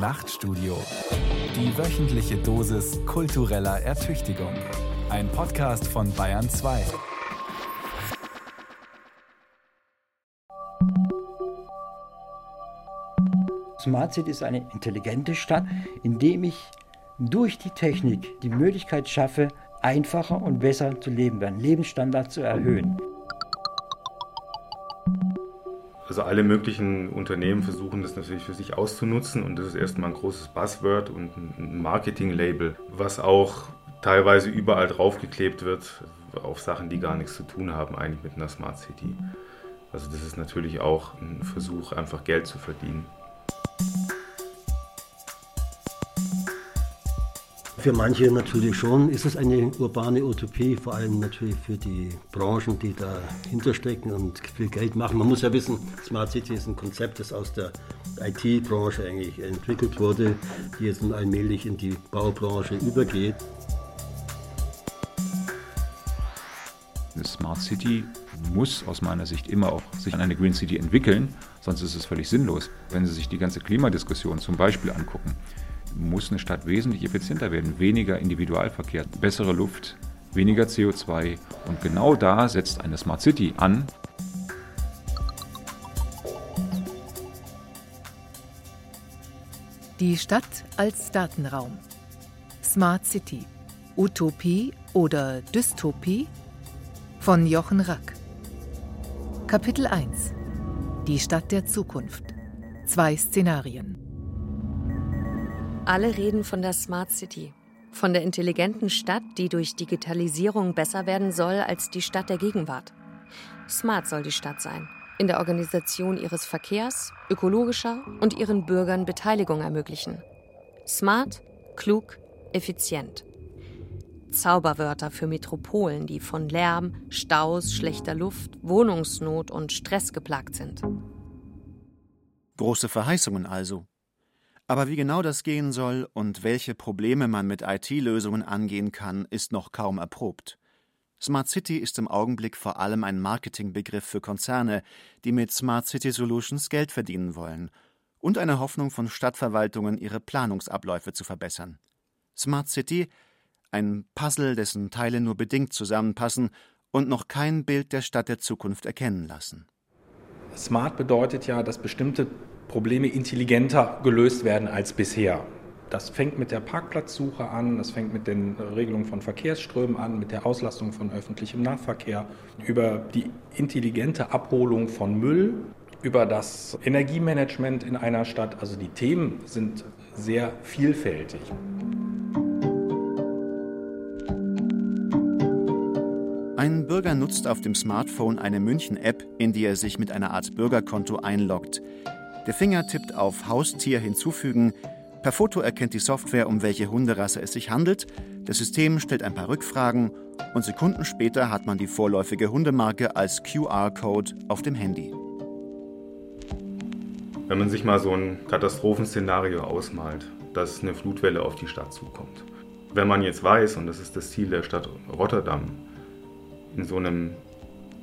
Nachtstudio. Die wöchentliche Dosis kultureller Ertüchtigung. Ein Podcast von Bayern 2. Smart City ist eine intelligente Stadt, in dem ich durch die Technik die Möglichkeit schaffe, einfacher und besser zu leben, einen Lebensstandard zu erhöhen. Also alle möglichen Unternehmen versuchen das natürlich für sich auszunutzen und das ist erstmal ein großes Buzzword und ein Marketing-Label, was auch teilweise überall draufgeklebt wird auf Sachen, die gar nichts zu tun haben eigentlich mit einer Smart City. Also das ist natürlich auch ein Versuch, einfach Geld zu verdienen. Für manche natürlich schon ist es eine urbane Utopie, vor allem natürlich für die Branchen, die dahinter stecken und viel Geld machen. Man muss ja wissen, Smart City ist ein Konzept, das aus der IT-Branche eigentlich entwickelt wurde, die jetzt nun allmählich in die Baubranche übergeht. Eine Smart City muss aus meiner Sicht immer auch sich an eine Green City entwickeln, sonst ist es völlig sinnlos. Wenn Sie sich die ganze Klimadiskussion zum Beispiel angucken, muss eine Stadt wesentlich effizienter werden. Weniger Individualverkehr, bessere Luft, weniger CO2. Und genau da setzt eine Smart City an. Die Stadt als Datenraum. Smart City. Utopie oder Dystopie? Von Jochen Rack. Kapitel 1. Die Stadt der Zukunft. Zwei Szenarien. Alle reden von der Smart City, von der intelligenten Stadt, die durch Digitalisierung besser werden soll als die Stadt der Gegenwart. Smart soll die Stadt sein, in der Organisation ihres Verkehrs, ökologischer und ihren Bürgern Beteiligung ermöglichen. Smart, klug, effizient. Zauberwörter für Metropolen, die von Lärm, Staus, schlechter Luft, Wohnungsnot und Stress geplagt sind. Große Verheißungen also. Aber wie genau das gehen soll und welche Probleme man mit IT-Lösungen angehen kann, ist noch kaum erprobt. Smart City ist im Augenblick vor allem ein Marketingbegriff für Konzerne, die mit Smart City Solutions Geld verdienen wollen und eine Hoffnung von Stadtverwaltungen, ihre Planungsabläufe zu verbessern. Smart City, ein Puzzle, dessen Teile nur bedingt zusammenpassen und noch kein Bild der Stadt der Zukunft erkennen lassen. Smart bedeutet ja, dass bestimmte Probleme intelligenter gelöst werden als bisher. Das fängt mit der Parkplatzsuche an, das fängt mit den Regelungen von Verkehrsströmen an, mit der Auslastung von öffentlichem Nahverkehr, über die intelligente Abholung von Müll, über das Energiemanagement in einer Stadt. Also die Themen sind sehr vielfältig. Ein Bürger nutzt auf dem Smartphone eine München-App, in die er sich mit einer Art Bürgerkonto einloggt. Der Finger tippt auf Haustier hinzufügen. Per Foto erkennt die Software, um welche Hunderasse es sich handelt. Das System stellt ein paar Rückfragen und Sekunden später hat man die vorläufige Hundemarke als QR-Code auf dem Handy. Wenn man sich mal so ein Katastrophenszenario ausmalt, dass eine Flutwelle auf die Stadt zukommt. Wenn man jetzt weiß, und das ist das Ziel der Stadt Rotterdam, in so einem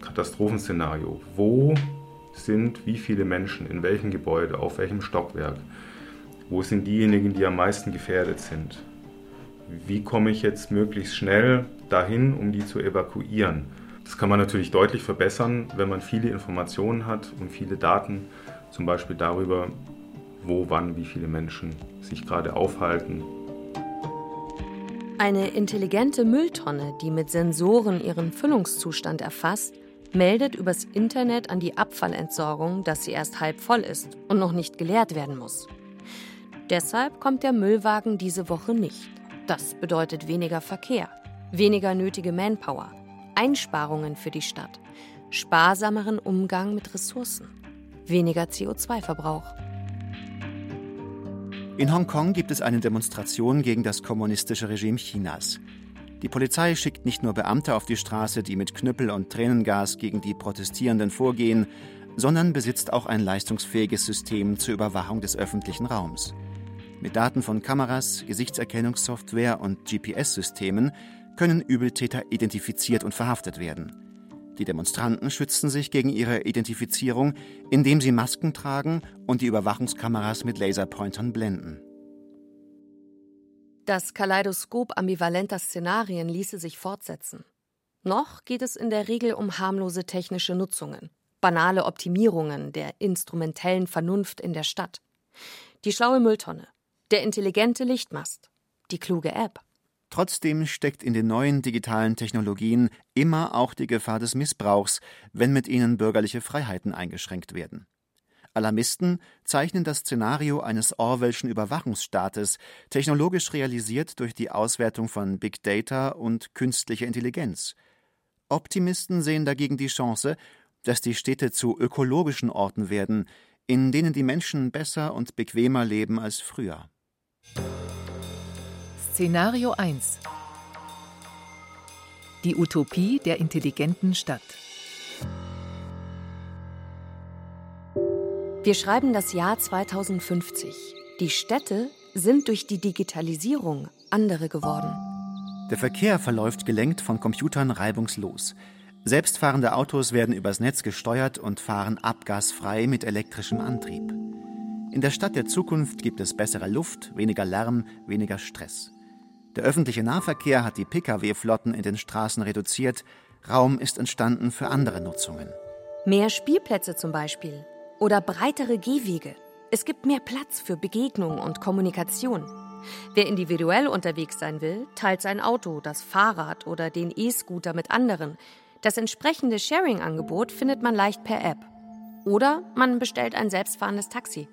Katastrophenszenario, wo sind, wie viele Menschen, in welchem Gebäude, auf welchem Stockwerk, wo sind diejenigen, die am meisten gefährdet sind. Wie komme ich jetzt möglichst schnell dahin, um die zu evakuieren? Das kann man natürlich deutlich verbessern, wenn man viele Informationen hat und viele Daten, zum Beispiel darüber, wo, wann, wie viele Menschen sich gerade aufhalten. Eine intelligente Mülltonne, die mit Sensoren ihren Füllungszustand erfasst, meldet übers Internet an die Abfallentsorgung, dass sie erst halb voll ist und noch nicht geleert werden muss. Deshalb kommt der Müllwagen diese Woche nicht. Das bedeutet weniger Verkehr, weniger nötige Manpower, Einsparungen für die Stadt, sparsameren Umgang mit Ressourcen, weniger CO2-Verbrauch. In Hongkong gibt es eine Demonstration gegen das kommunistische Regime Chinas. Die Polizei schickt nicht nur Beamte auf die Straße, die mit Knüppel und Tränengas gegen die Protestierenden vorgehen, sondern besitzt auch ein leistungsfähiges System zur Überwachung des öffentlichen Raums. Mit Daten von Kameras, Gesichtserkennungssoftware und GPS-Systemen können Übeltäter identifiziert und verhaftet werden. Die Demonstranten schützen sich gegen ihre Identifizierung, indem sie Masken tragen und die Überwachungskameras mit Laserpointern blenden. Das Kaleidoskop ambivalenter Szenarien ließe sich fortsetzen. Noch geht es in der Regel um harmlose technische Nutzungen, banale Optimierungen der instrumentellen Vernunft in der Stadt. Die schlaue Mülltonne, der intelligente Lichtmast, die kluge App. Trotzdem steckt in den neuen digitalen Technologien immer auch die Gefahr des Missbrauchs, wenn mit ihnen bürgerliche Freiheiten eingeschränkt werden. Alarmisten zeichnen das Szenario eines Orwellschen Überwachungsstaates, technologisch realisiert durch die Auswertung von Big Data und künstlicher Intelligenz. Optimisten sehen dagegen die Chance, dass die Städte zu ökologischen Orten werden, in denen die Menschen besser und bequemer leben als früher. Szenario 1 Die Utopie der intelligenten Stadt. Wir schreiben das Jahr 2050. Die Städte sind durch die Digitalisierung andere geworden. Der Verkehr verläuft gelenkt von Computern reibungslos. Selbstfahrende Autos werden übers Netz gesteuert und fahren abgasfrei mit elektrischem Antrieb. In der Stadt der Zukunft gibt es bessere Luft, weniger Lärm, weniger Stress. Der öffentliche Nahverkehr hat die Pkw-Flotten in den Straßen reduziert. Raum ist entstanden für andere Nutzungen. Mehr Spielplätze zum Beispiel. Oder breitere Gehwege. Es gibt mehr Platz für Begegnung und Kommunikation. Wer individuell unterwegs sein will, teilt sein Auto, das Fahrrad oder den E-Scooter mit anderen. Das entsprechende Sharing-Angebot findet man leicht per App. Oder man bestellt ein selbstfahrendes Taxi.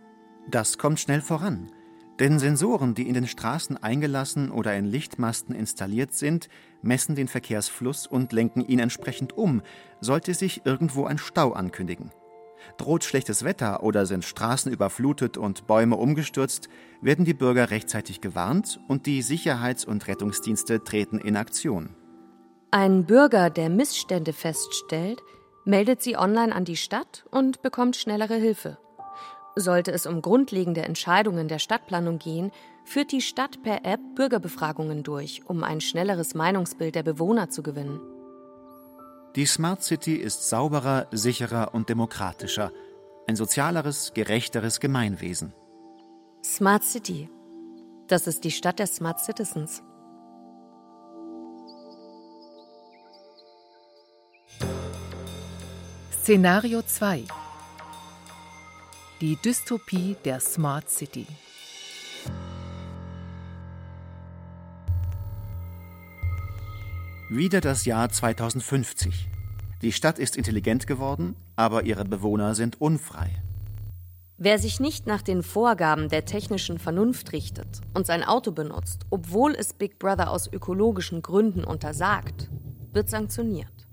Das kommt schnell voran. Denn Sensoren, die in den Straßen eingelassen oder in Lichtmasten installiert sind, messen den Verkehrsfluss und lenken ihn entsprechend um, sollte sich irgendwo ein Stau ankündigen. Droht schlechtes Wetter oder sind Straßen überflutet und Bäume umgestürzt, werden die Bürger rechtzeitig gewarnt und die Sicherheits- und Rettungsdienste treten in Aktion. Ein Bürger, der Missstände feststellt, meldet sie online an die Stadt und bekommt schnellere Hilfe. Sollte es um grundlegende Entscheidungen der Stadtplanung gehen, führt die Stadt per App Bürgerbefragungen durch, um ein schnelleres Meinungsbild der Bewohner zu gewinnen. Die Smart City ist sauberer, sicherer und demokratischer. Ein sozialeres, gerechteres Gemeinwesen. Smart City. Das ist die Stadt der Smart Citizens. Szenario 2 die Dystopie der Smart City. Wieder das Jahr 2050. Die Stadt ist intelligent geworden, aber ihre Bewohner sind unfrei. Wer sich nicht nach den Vorgaben der technischen Vernunft richtet und sein Auto benutzt, obwohl es Big Brother aus ökologischen Gründen untersagt, wird sanktioniert.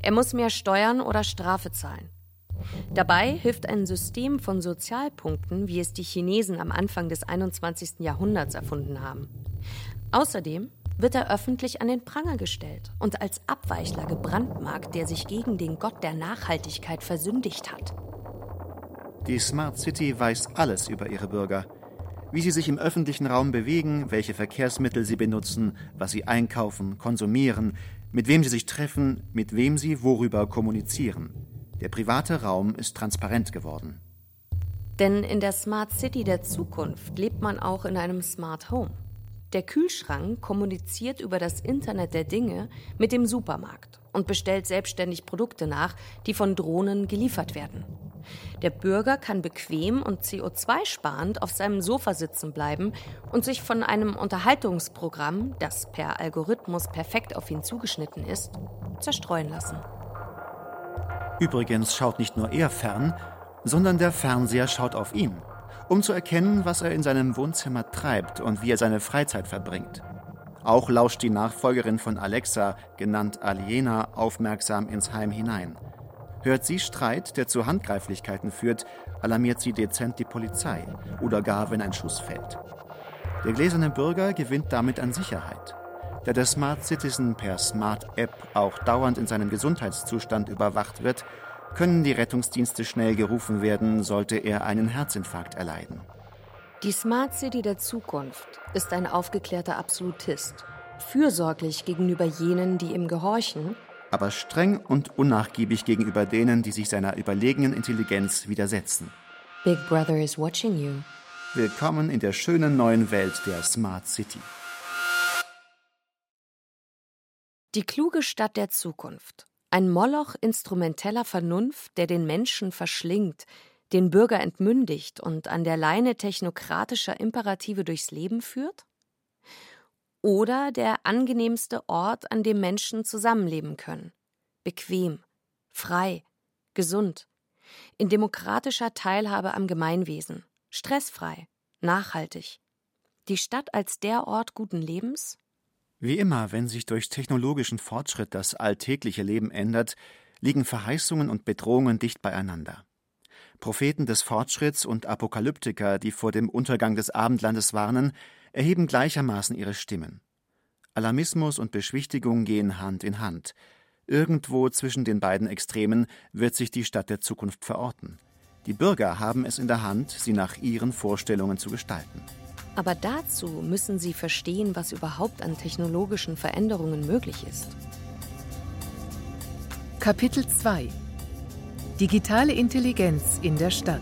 Er muss mehr Steuern oder Strafe zahlen. Dabei hilft ein System von Sozialpunkten, wie es die Chinesen am Anfang des 21. Jahrhunderts erfunden haben. Außerdem wird er öffentlich an den Pranger gestellt und als Abweichler gebrandmarkt, der sich gegen den Gott der Nachhaltigkeit versündigt hat. Die Smart City weiß alles über ihre Bürger. Wie sie sich im öffentlichen Raum bewegen, welche Verkehrsmittel sie benutzen, was sie einkaufen, konsumieren, mit wem sie sich treffen, mit wem sie worüber kommunizieren. Der private Raum ist transparent geworden. Denn in der Smart City der Zukunft lebt man auch in einem Smart Home. Der Kühlschrank kommuniziert über das Internet der Dinge mit dem Supermarkt und bestellt selbstständig Produkte nach, die von Drohnen geliefert werden. Der Bürger kann bequem und CO2-sparend auf seinem Sofa sitzen bleiben und sich von einem Unterhaltungsprogramm, das per Algorithmus perfekt auf ihn zugeschnitten ist, zerstreuen lassen. Übrigens schaut nicht nur er fern, sondern der Fernseher schaut auf ihn, um zu erkennen, was er in seinem Wohnzimmer treibt und wie er seine Freizeit verbringt. Auch lauscht die Nachfolgerin von Alexa, genannt Aliena, aufmerksam ins Heim hinein. Hört sie Streit, der zu Handgreiflichkeiten führt, alarmiert sie dezent die Polizei oder gar, wenn ein Schuss fällt. Der gläserne Bürger gewinnt damit an Sicherheit. Da der Smart Citizen per Smart App auch dauernd in seinem Gesundheitszustand überwacht wird, können die Rettungsdienste schnell gerufen werden, sollte er einen Herzinfarkt erleiden. Die Smart City der Zukunft ist ein aufgeklärter Absolutist, fürsorglich gegenüber jenen, die ihm gehorchen, aber streng und unnachgiebig gegenüber denen, die sich seiner überlegenen Intelligenz widersetzen. Big Brother is watching you. Willkommen in der schönen neuen Welt der Smart City. Die kluge Stadt der Zukunft ein Moloch instrumenteller Vernunft, der den Menschen verschlingt, den Bürger entmündigt und an der Leine technokratischer Imperative durchs Leben führt? Oder der angenehmste Ort, an dem Menschen zusammenleben können? Bequem, frei, gesund, in demokratischer Teilhabe am Gemeinwesen, stressfrei, nachhaltig. Die Stadt als der Ort guten Lebens? Wie immer, wenn sich durch technologischen Fortschritt das alltägliche Leben ändert, liegen Verheißungen und Bedrohungen dicht beieinander. Propheten des Fortschritts und Apokalyptiker, die vor dem Untergang des Abendlandes warnen, erheben gleichermaßen ihre Stimmen. Alarmismus und Beschwichtigung gehen Hand in Hand. Irgendwo zwischen den beiden Extremen wird sich die Stadt der Zukunft verorten. Die Bürger haben es in der Hand, sie nach ihren Vorstellungen zu gestalten. Aber dazu müssen sie verstehen, was überhaupt an technologischen Veränderungen möglich ist. Kapitel 2 Digitale Intelligenz in der Stadt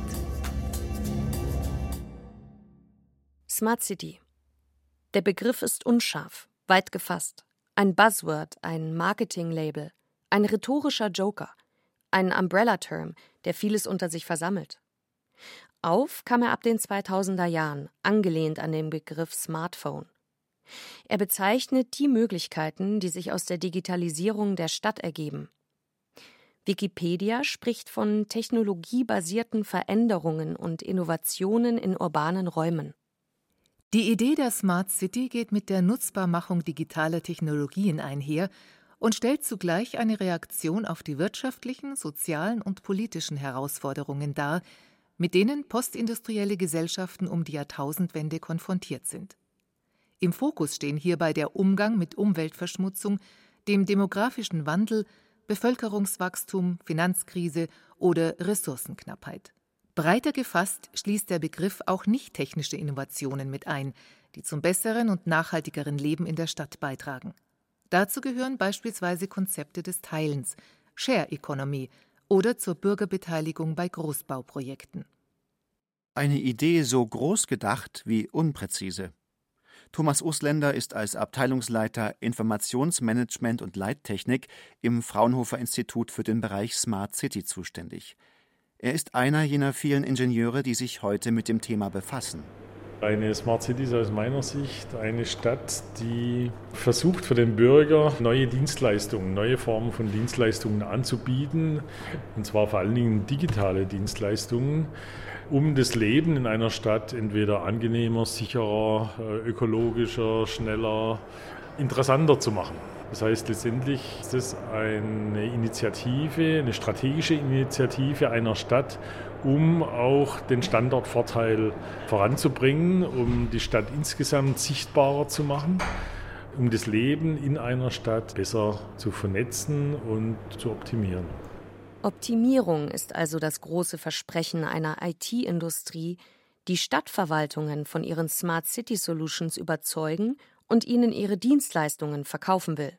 Smart City. Der Begriff ist unscharf, weit gefasst. Ein Buzzword, ein Marketing-Label, ein rhetorischer Joker, ein Umbrella-Term, der vieles unter sich versammelt. Auf kam er ab den 2000er Jahren, angelehnt an den Begriff Smartphone. Er bezeichnet die Möglichkeiten, die sich aus der Digitalisierung der Stadt ergeben. Wikipedia spricht von technologiebasierten Veränderungen und Innovationen in urbanen Räumen. Die Idee der Smart City geht mit der Nutzbarmachung digitaler Technologien einher und stellt zugleich eine Reaktion auf die wirtschaftlichen, sozialen und politischen Herausforderungen dar, mit denen postindustrielle Gesellschaften um die Jahrtausendwende konfrontiert sind. Im Fokus stehen hierbei der Umgang mit Umweltverschmutzung, dem demografischen Wandel, Bevölkerungswachstum, Finanzkrise oder Ressourcenknappheit. Breiter gefasst schließt der Begriff auch nicht technische Innovationen mit ein, die zum besseren und nachhaltigeren Leben in der Stadt beitragen. Dazu gehören beispielsweise Konzepte des Teilens, Share Economy, oder zur Bürgerbeteiligung bei Großbauprojekten. Eine Idee so groß gedacht wie unpräzise. Thomas Usländer ist als Abteilungsleiter Informationsmanagement und Leittechnik im Fraunhofer Institut für den Bereich Smart City zuständig. Er ist einer jener vielen Ingenieure, die sich heute mit dem Thema befassen. Eine Smart City ist aus meiner Sicht eine Stadt, die versucht für den Bürger neue Dienstleistungen, neue Formen von Dienstleistungen anzubieten, und zwar vor allen Dingen digitale Dienstleistungen, um das Leben in einer Stadt entweder angenehmer, sicherer, äh, ökologischer, schneller, interessanter zu machen. Das heißt, letztendlich ist es eine Initiative, eine strategische Initiative einer Stadt, um auch den Standortvorteil voranzubringen, um die Stadt insgesamt sichtbarer zu machen, um das Leben in einer Stadt besser zu vernetzen und zu optimieren. Optimierung ist also das große Versprechen einer IT-Industrie, die Stadtverwaltungen von ihren Smart City Solutions überzeugen und ihnen ihre Dienstleistungen verkaufen will.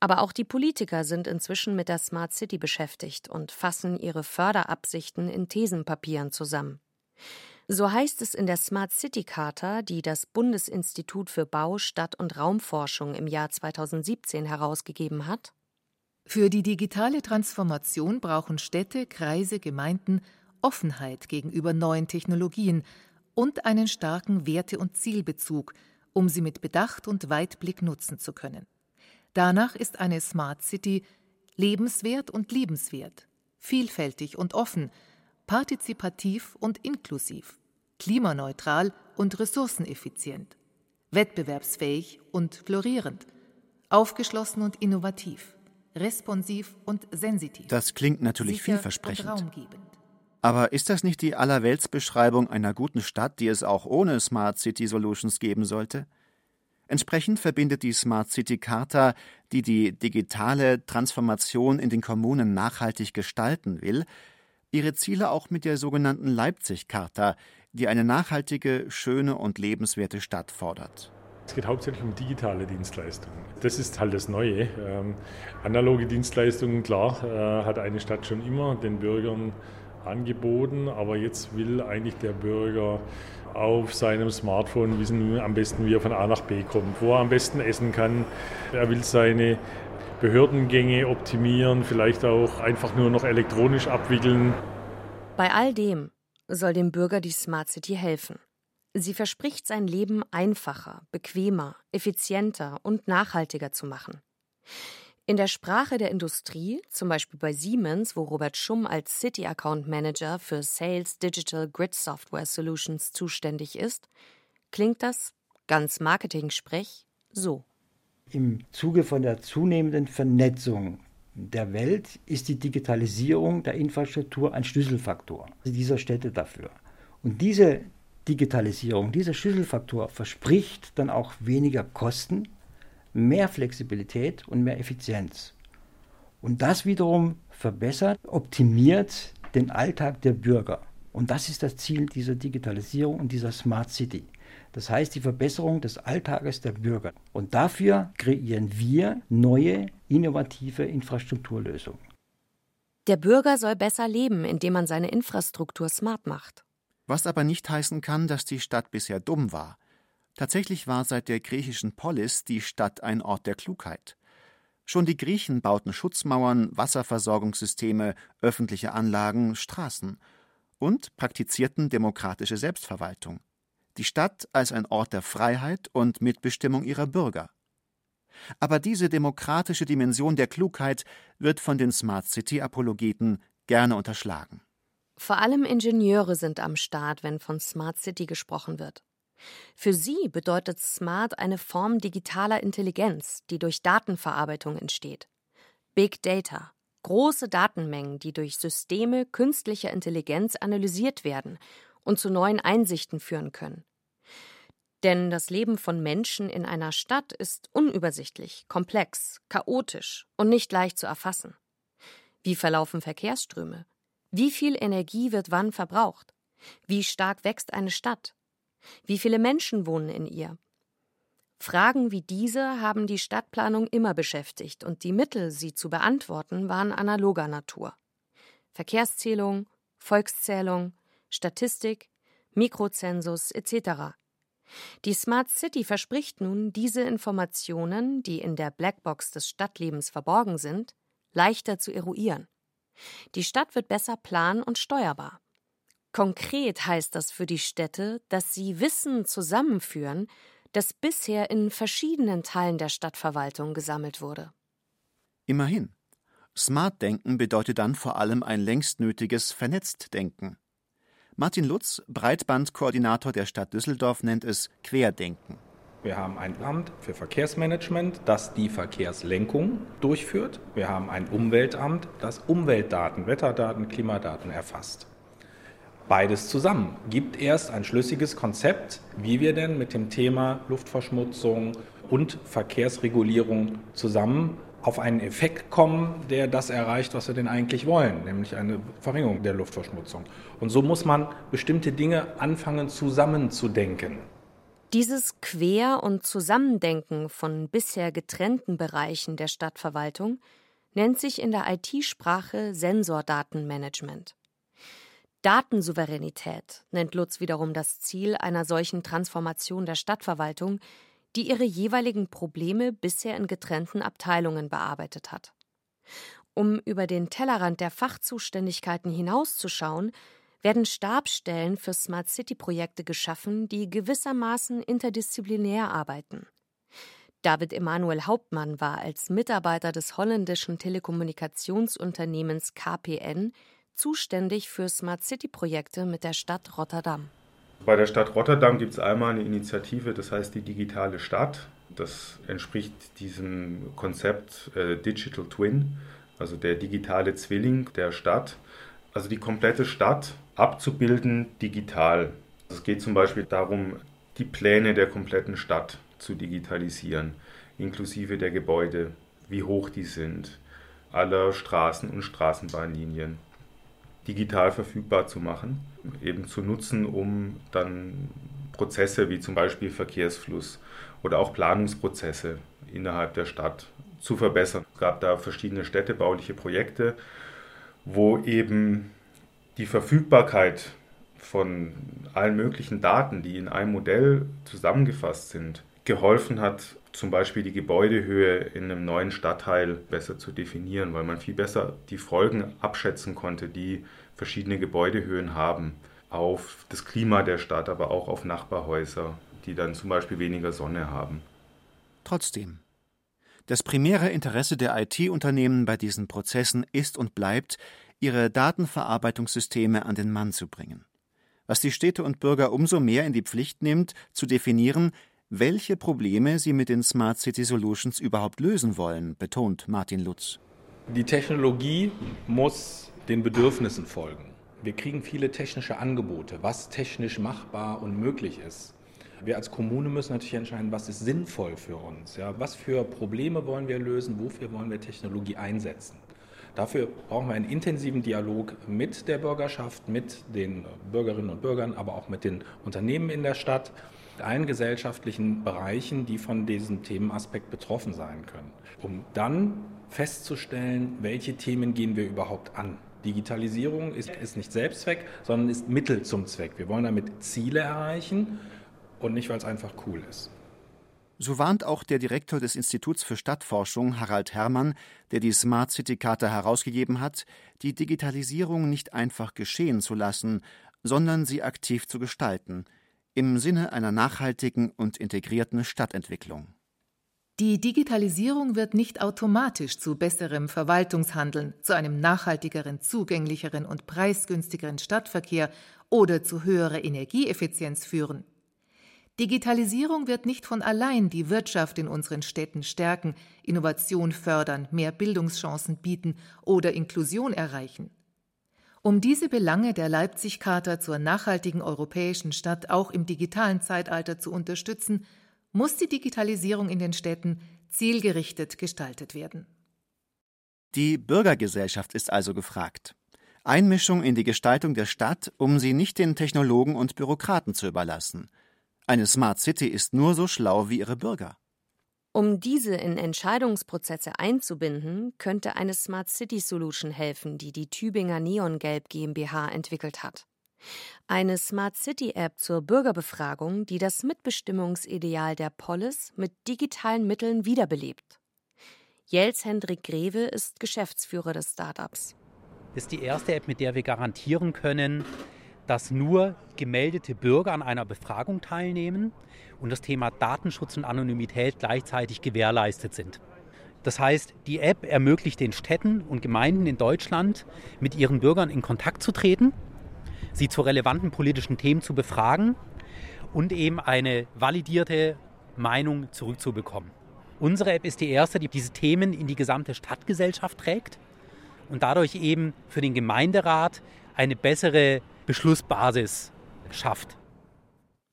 Aber auch die Politiker sind inzwischen mit der Smart City beschäftigt und fassen ihre Förderabsichten in Thesenpapieren zusammen. So heißt es in der Smart City Charta, die das Bundesinstitut für Bau, Stadt und Raumforschung im Jahr 2017 herausgegeben hat. Für die digitale Transformation brauchen Städte, Kreise, Gemeinden Offenheit gegenüber neuen Technologien und einen starken Werte- und Zielbezug, um sie mit Bedacht und Weitblick nutzen zu können. Danach ist eine Smart City lebenswert und liebenswert, vielfältig und offen, partizipativ und inklusiv, klimaneutral und ressourceneffizient, wettbewerbsfähig und florierend, aufgeschlossen und innovativ, responsiv und sensitiv. Das klingt natürlich vielversprechend. Aber ist das nicht die Allerweltsbeschreibung einer guten Stadt, die es auch ohne Smart City Solutions geben sollte? Entsprechend verbindet die Smart City Charta, die die digitale Transformation in den Kommunen nachhaltig gestalten will, ihre Ziele auch mit der sogenannten Leipzig-Charta, die eine nachhaltige, schöne und lebenswerte Stadt fordert. Es geht hauptsächlich um digitale Dienstleistungen. Das ist halt das Neue. Ähm, analoge Dienstleistungen, klar, äh, hat eine Stadt schon immer den Bürgern angeboten, aber jetzt will eigentlich der Bürger auf seinem Smartphone wissen am besten, wie er von A nach B kommt, wo er am besten essen kann. Er will seine Behördengänge optimieren, vielleicht auch einfach nur noch elektronisch abwickeln. Bei all dem soll dem Bürger die Smart City helfen. Sie verspricht sein Leben einfacher, bequemer, effizienter und nachhaltiger zu machen. In der Sprache der Industrie, zum Beispiel bei Siemens, wo Robert Schumm als City Account Manager für Sales Digital Grid Software Solutions zuständig ist, klingt das, ganz Marketing-Sprech, so. Im Zuge von der zunehmenden Vernetzung der Welt ist die Digitalisierung der Infrastruktur ein Schlüsselfaktor dieser Städte dafür. Und diese Digitalisierung, dieser Schlüsselfaktor verspricht dann auch weniger Kosten, mehr Flexibilität und mehr Effizienz. Und das wiederum verbessert, optimiert den Alltag der Bürger. Und das ist das Ziel dieser Digitalisierung und dieser Smart City. Das heißt die Verbesserung des Alltages der Bürger. Und dafür kreieren wir neue, innovative Infrastrukturlösungen. Der Bürger soll besser leben, indem man seine Infrastruktur smart macht. Was aber nicht heißen kann, dass die Stadt bisher dumm war. Tatsächlich war seit der griechischen Polis die Stadt ein Ort der Klugheit. Schon die Griechen bauten Schutzmauern, Wasserversorgungssysteme, öffentliche Anlagen, Straßen und praktizierten demokratische Selbstverwaltung die Stadt als ein Ort der Freiheit und Mitbestimmung ihrer Bürger. Aber diese demokratische Dimension der Klugheit wird von den Smart City-Apologeten gerne unterschlagen. Vor allem Ingenieure sind am Start, wenn von Smart City gesprochen wird. Für sie bedeutet Smart eine Form digitaler Intelligenz, die durch Datenverarbeitung entsteht. Big Data, große Datenmengen, die durch Systeme künstlicher Intelligenz analysiert werden und zu neuen Einsichten führen können. Denn das Leben von Menschen in einer Stadt ist unübersichtlich, komplex, chaotisch und nicht leicht zu erfassen. Wie verlaufen Verkehrsströme? Wie viel Energie wird wann verbraucht? Wie stark wächst eine Stadt? Wie viele Menschen wohnen in ihr? Fragen wie diese haben die Stadtplanung immer beschäftigt und die Mittel, sie zu beantworten, waren analoger Natur. Verkehrszählung, Volkszählung, Statistik, Mikrozensus etc. Die Smart City verspricht nun, diese Informationen, die in der Blackbox des Stadtlebens verborgen sind, leichter zu eruieren. Die Stadt wird besser plan- und steuerbar. Konkret heißt das für die Städte, dass sie Wissen zusammenführen, das bisher in verschiedenen Teilen der Stadtverwaltung gesammelt wurde. Immerhin. Smart Denken bedeutet dann vor allem ein längst nötiges Vernetzt-Denken. Martin Lutz, Breitbandkoordinator der Stadt Düsseldorf, nennt es Querdenken. Wir haben ein Amt für Verkehrsmanagement, das die Verkehrslenkung durchführt. Wir haben ein Umweltamt, das Umweltdaten, Wetterdaten, Klimadaten erfasst. Beides zusammen gibt erst ein schlüssiges Konzept, wie wir denn mit dem Thema Luftverschmutzung und Verkehrsregulierung zusammen auf einen Effekt kommen, der das erreicht, was wir denn eigentlich wollen, nämlich eine Verringerung der Luftverschmutzung. Und so muss man bestimmte Dinge anfangen zusammenzudenken. Dieses Quer- und Zusammendenken von bisher getrennten Bereichen der Stadtverwaltung nennt sich in der IT-Sprache Sensordatenmanagement. Datensouveränität nennt Lutz wiederum das Ziel einer solchen Transformation der Stadtverwaltung, die ihre jeweiligen Probleme bisher in getrennten Abteilungen bearbeitet hat. Um über den Tellerrand der Fachzuständigkeiten hinauszuschauen, werden Stabstellen für Smart City Projekte geschaffen, die gewissermaßen interdisziplinär arbeiten. David Emanuel Hauptmann war als Mitarbeiter des holländischen Telekommunikationsunternehmens KPN zuständig für Smart City Projekte mit der Stadt Rotterdam. Bei der Stadt Rotterdam gibt es einmal eine Initiative, das heißt die digitale Stadt. Das entspricht diesem Konzept äh, Digital Twin, also der digitale Zwilling der Stadt. Also die komplette Stadt abzubilden digital. Es geht zum Beispiel darum, die Pläne der kompletten Stadt zu digitalisieren, inklusive der Gebäude, wie hoch die sind, aller Straßen und Straßenbahnlinien digital verfügbar zu machen, eben zu nutzen, um dann Prozesse wie zum Beispiel Verkehrsfluss oder auch Planungsprozesse innerhalb der Stadt zu verbessern. Es gab da verschiedene städtebauliche Projekte, wo eben Die Verfügbarkeit von allen möglichen Daten, die in einem Modell zusammengefasst sind, geholfen hat, zum Beispiel die Gebäudehöhe in einem neuen Stadtteil besser zu definieren, weil man viel besser die Folgen abschätzen konnte, die verschiedene Gebäudehöhen haben auf das Klima der Stadt, aber auch auf Nachbarhäuser, die dann zum Beispiel weniger Sonne haben. Trotzdem, das primäre Interesse der IT-Unternehmen bei diesen Prozessen ist und bleibt, ihre Datenverarbeitungssysteme an den Mann zu bringen. Was die Städte und Bürger umso mehr in die Pflicht nimmt, zu definieren, welche Probleme sie mit den Smart City Solutions überhaupt lösen wollen, betont Martin Lutz. Die Technologie muss den Bedürfnissen folgen. Wir kriegen viele technische Angebote, was technisch machbar und möglich ist. Wir als Kommune müssen natürlich entscheiden, was ist sinnvoll für uns. Ja? Was für Probleme wollen wir lösen, wofür wollen wir Technologie einsetzen. Dafür brauchen wir einen intensiven Dialog mit der Bürgerschaft, mit den Bürgerinnen und Bürgern, aber auch mit den Unternehmen in der Stadt, allen gesellschaftlichen Bereichen, die von diesem Themenaspekt betroffen sein können, um dann festzustellen, welche Themen gehen wir überhaupt an. Digitalisierung ist, ist nicht Selbstzweck, sondern ist Mittel zum Zweck. Wir wollen damit Ziele erreichen und nicht, weil es einfach cool ist. So warnt auch der Direktor des Instituts für Stadtforschung, Harald Herrmann, der die Smart City Charta herausgegeben hat, die Digitalisierung nicht einfach geschehen zu lassen, sondern sie aktiv zu gestalten, im Sinne einer nachhaltigen und integrierten Stadtentwicklung. Die Digitalisierung wird nicht automatisch zu besserem Verwaltungshandeln, zu einem nachhaltigeren, zugänglicheren und preisgünstigeren Stadtverkehr oder zu höherer Energieeffizienz führen. Digitalisierung wird nicht von allein die Wirtschaft in unseren Städten stärken, Innovation fördern, mehr Bildungschancen bieten oder Inklusion erreichen. Um diese Belange der Leipzig-Charta zur nachhaltigen europäischen Stadt auch im digitalen Zeitalter zu unterstützen, muss die Digitalisierung in den Städten zielgerichtet gestaltet werden. Die Bürgergesellschaft ist also gefragt. Einmischung in die Gestaltung der Stadt, um sie nicht den Technologen und Bürokraten zu überlassen. Eine Smart City ist nur so schlau wie ihre Bürger. Um diese in Entscheidungsprozesse einzubinden, könnte eine Smart City Solution helfen, die die Tübinger Neongelb GmbH entwickelt hat. Eine Smart City App zur Bürgerbefragung, die das Mitbestimmungsideal der Polis mit digitalen Mitteln wiederbelebt. Jels Hendrik Greve ist Geschäftsführer des Startups. Das ist die erste App, mit der wir garantieren können, dass nur gemeldete Bürger an einer Befragung teilnehmen und das Thema Datenschutz und Anonymität gleichzeitig gewährleistet sind. Das heißt, die App ermöglicht den Städten und Gemeinden in Deutschland, mit ihren Bürgern in Kontakt zu treten sie zu relevanten politischen Themen zu befragen und eben eine validierte Meinung zurückzubekommen. Unsere App ist die erste, die diese Themen in die gesamte Stadtgesellschaft trägt und dadurch eben für den Gemeinderat eine bessere Beschlussbasis schafft.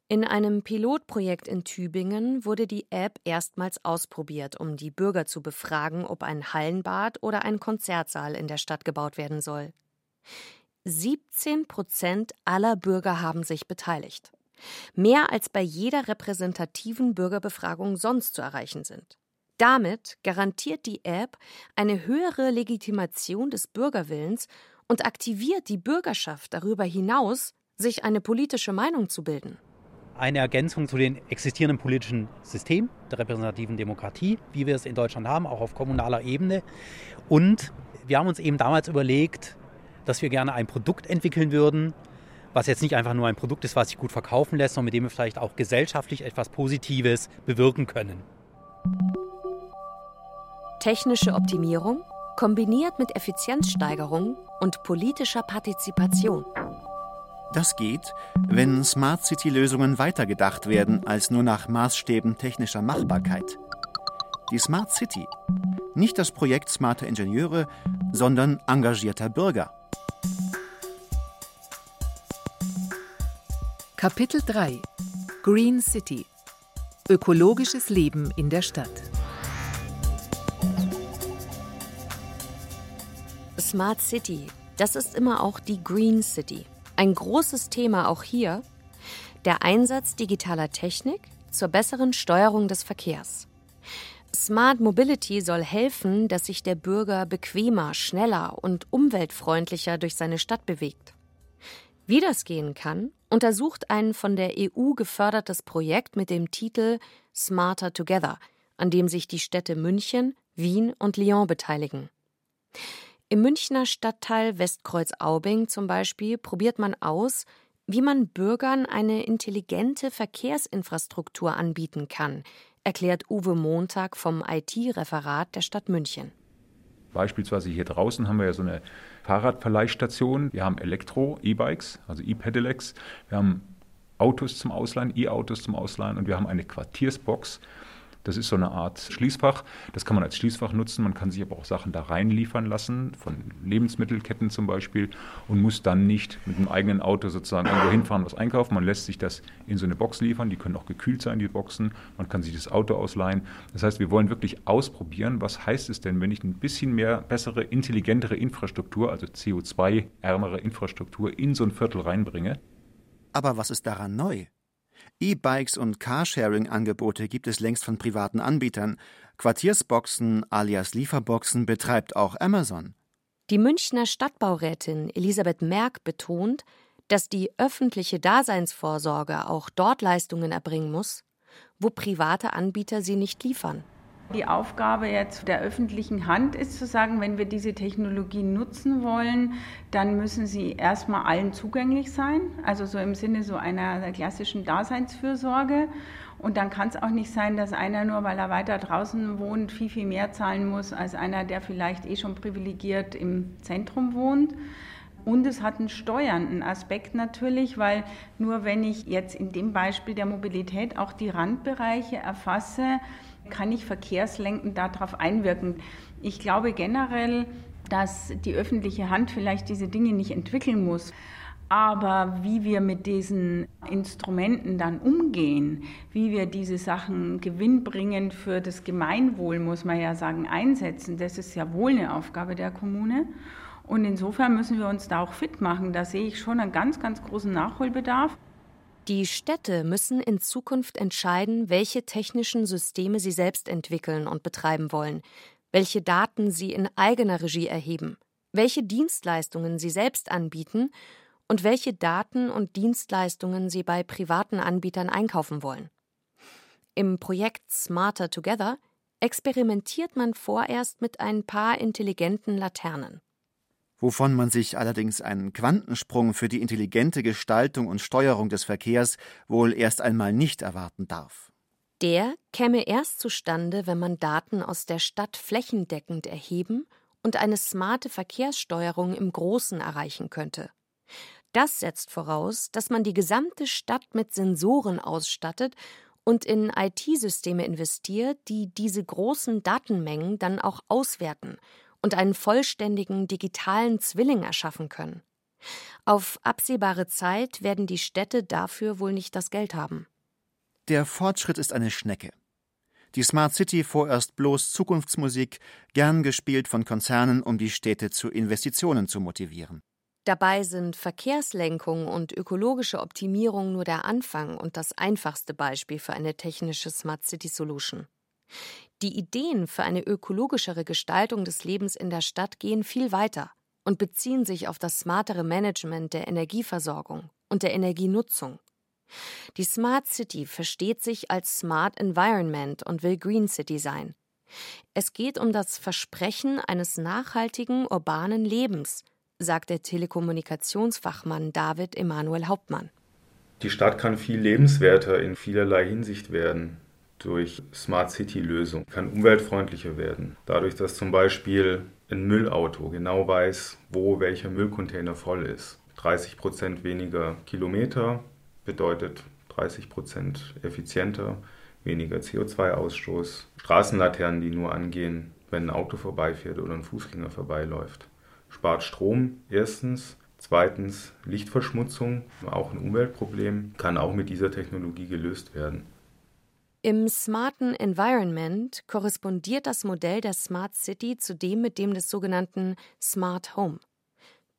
In einem Pilotprojekt in Tübingen wurde die App erstmals ausprobiert, um die Bürger zu befragen, ob ein Hallenbad oder ein Konzertsaal in der Stadt gebaut werden soll. 17 Prozent aller Bürger haben sich beteiligt. Mehr als bei jeder repräsentativen Bürgerbefragung sonst zu erreichen sind. Damit garantiert die App eine höhere Legitimation des Bürgerwillens und aktiviert die Bürgerschaft darüber hinaus, sich eine politische Meinung zu bilden. Eine Ergänzung zu den existierenden politischen Systemen der repräsentativen Demokratie, wie wir es in Deutschland haben, auch auf kommunaler Ebene. Und wir haben uns eben damals überlegt, dass wir gerne ein Produkt entwickeln würden, was jetzt nicht einfach nur ein Produkt ist, was sich gut verkaufen lässt, sondern mit dem wir vielleicht auch gesellschaftlich etwas Positives bewirken können. Technische Optimierung kombiniert mit Effizienzsteigerung und politischer Partizipation. Das geht, wenn Smart City-Lösungen weitergedacht werden als nur nach Maßstäben technischer Machbarkeit. Die Smart City, nicht das Projekt smarter Ingenieure, sondern engagierter Bürger. Kapitel 3 Green City Ökologisches Leben in der Stadt Smart City, das ist immer auch die Green City. Ein großes Thema auch hier, der Einsatz digitaler Technik zur besseren Steuerung des Verkehrs. Smart Mobility soll helfen, dass sich der Bürger bequemer, schneller und umweltfreundlicher durch seine Stadt bewegt. Wie das gehen kann, untersucht ein von der EU gefördertes Projekt mit dem Titel Smarter Together, an dem sich die Städte München, Wien und Lyon beteiligen. Im Münchner Stadtteil Westkreuz-Aubing zum Beispiel probiert man aus, wie man Bürgern eine intelligente Verkehrsinfrastruktur anbieten kann, erklärt Uwe Montag vom IT-Referat der Stadt München. Beispielsweise hier draußen haben wir ja so eine Fahrradverleihstation. Wir haben Elektro, E-Bikes, also E-Pedelecs. Wir haben Autos zum Ausleihen, E-Autos zum Ausleihen und wir haben eine Quartiersbox, das ist so eine Art Schließfach. Das kann man als Schließfach nutzen. Man kann sich aber auch Sachen da reinliefern lassen, von Lebensmittelketten zum Beispiel, und muss dann nicht mit einem eigenen Auto sozusagen irgendwo hinfahren, was einkaufen. Man lässt sich das in so eine Box liefern. Die können auch gekühlt sein, die Boxen. Man kann sich das Auto ausleihen. Das heißt, wir wollen wirklich ausprobieren, was heißt es denn, wenn ich ein bisschen mehr bessere, intelligentere Infrastruktur, also CO2-ärmere Infrastruktur in so ein Viertel reinbringe. Aber was ist daran neu? E-Bikes und Carsharing-Angebote gibt es längst von privaten Anbietern. Quartiersboxen alias Lieferboxen betreibt auch Amazon. Die Münchner Stadtbaurätin Elisabeth Merck betont, dass die öffentliche Daseinsvorsorge auch dort Leistungen erbringen muss, wo private Anbieter sie nicht liefern. Die Aufgabe jetzt der öffentlichen Hand ist zu sagen, wenn wir diese Technologien nutzen wollen, dann müssen sie erstmal allen zugänglich sein, also so im Sinne so einer klassischen Daseinsfürsorge. Und dann kann es auch nicht sein, dass einer nur, weil er weiter draußen wohnt, viel, viel mehr zahlen muss als einer, der vielleicht eh schon privilegiert im Zentrum wohnt. Und es hat einen steuernden Aspekt natürlich, weil nur wenn ich jetzt in dem Beispiel der Mobilität auch die Randbereiche erfasse, kann ich verkehrslenkend darauf einwirken. Ich glaube generell, dass die öffentliche Hand vielleicht diese Dinge nicht entwickeln muss. Aber wie wir mit diesen Instrumenten dann umgehen, wie wir diese Sachen gewinnbringend für das Gemeinwohl, muss man ja sagen, einsetzen, das ist ja wohl eine Aufgabe der Kommune. Und insofern müssen wir uns da auch fit machen. Da sehe ich schon einen ganz, ganz großen Nachholbedarf. Die Städte müssen in Zukunft entscheiden, welche technischen Systeme sie selbst entwickeln und betreiben wollen, welche Daten sie in eigener Regie erheben, welche Dienstleistungen sie selbst anbieten und welche Daten und Dienstleistungen sie bei privaten Anbietern einkaufen wollen. Im Projekt Smarter Together experimentiert man vorerst mit ein paar intelligenten Laternen wovon man sich allerdings einen Quantensprung für die intelligente Gestaltung und Steuerung des Verkehrs wohl erst einmal nicht erwarten darf. Der käme erst zustande, wenn man Daten aus der Stadt flächendeckend erheben und eine smarte Verkehrssteuerung im Großen erreichen könnte. Das setzt voraus, dass man die gesamte Stadt mit Sensoren ausstattet und in IT-Systeme investiert, die diese großen Datenmengen dann auch auswerten und einen vollständigen digitalen Zwilling erschaffen können. Auf absehbare Zeit werden die Städte dafür wohl nicht das Geld haben. Der Fortschritt ist eine Schnecke. Die Smart City vorerst bloß Zukunftsmusik, gern gespielt von Konzernen, um die Städte zu Investitionen zu motivieren. Dabei sind Verkehrslenkung und ökologische Optimierung nur der Anfang und das einfachste Beispiel für eine technische Smart City Solution. Die Ideen für eine ökologischere Gestaltung des Lebens in der Stadt gehen viel weiter und beziehen sich auf das smartere Management der Energieversorgung und der Energienutzung. Die Smart City versteht sich als Smart Environment und will Green City sein. Es geht um das Versprechen eines nachhaltigen urbanen Lebens, sagt der Telekommunikationsfachmann David Emanuel Hauptmann. Die Stadt kann viel lebenswerter in vielerlei Hinsicht werden durch Smart City-Lösungen kann umweltfreundlicher werden. Dadurch, dass zum Beispiel ein Müllauto genau weiß, wo welcher Müllcontainer voll ist. 30 Prozent weniger Kilometer bedeutet 30 Prozent effizienter, weniger CO2-Ausstoß. Straßenlaternen, die nur angehen, wenn ein Auto vorbeifährt oder ein Fußgänger vorbeiläuft. Spart Strom erstens. Zweitens Lichtverschmutzung, auch ein Umweltproblem, kann auch mit dieser Technologie gelöst werden. Im smarten Environment korrespondiert das Modell der Smart City zu dem mit dem des sogenannten Smart Home.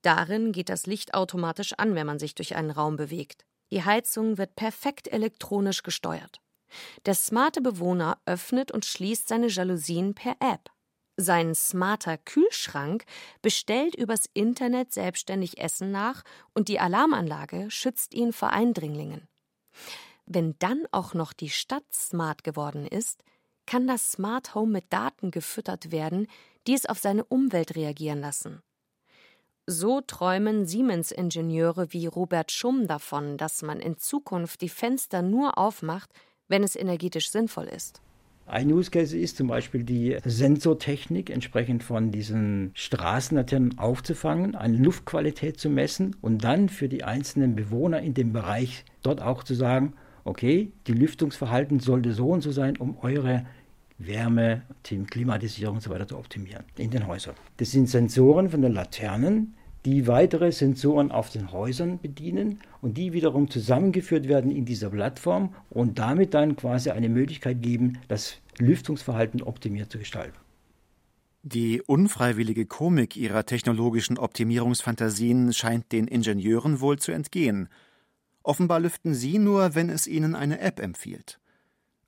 Darin geht das Licht automatisch an, wenn man sich durch einen Raum bewegt. Die Heizung wird perfekt elektronisch gesteuert. Der smarte Bewohner öffnet und schließt seine Jalousien per App. Sein smarter Kühlschrank bestellt übers Internet selbstständig Essen nach und die Alarmanlage schützt ihn vor Eindringlingen. Wenn dann auch noch die Stadt smart geworden ist, kann das Smart Home mit Daten gefüttert werden, die es auf seine Umwelt reagieren lassen. So träumen Siemens-Ingenieure wie Robert Schumm davon, dass man in Zukunft die Fenster nur aufmacht, wenn es energetisch sinnvoll ist. Ein Use Case ist zum Beispiel die Sensortechnik, entsprechend von diesen Straßenlaternen aufzufangen, eine Luftqualität zu messen und dann für die einzelnen Bewohner in dem Bereich dort auch zu sagen, okay, die Lüftungsverhalten sollte so und so sein, um eure Wärme, Klimatisierung und so weiter zu optimieren in den Häusern. Das sind Sensoren von den Laternen, die weitere Sensoren auf den Häusern bedienen und die wiederum zusammengeführt werden in dieser Plattform und damit dann quasi eine Möglichkeit geben, das Lüftungsverhalten optimiert zu gestalten. Die unfreiwillige Komik ihrer technologischen Optimierungsfantasien scheint den Ingenieuren wohl zu entgehen. Offenbar lüften sie nur, wenn es ihnen eine App empfiehlt.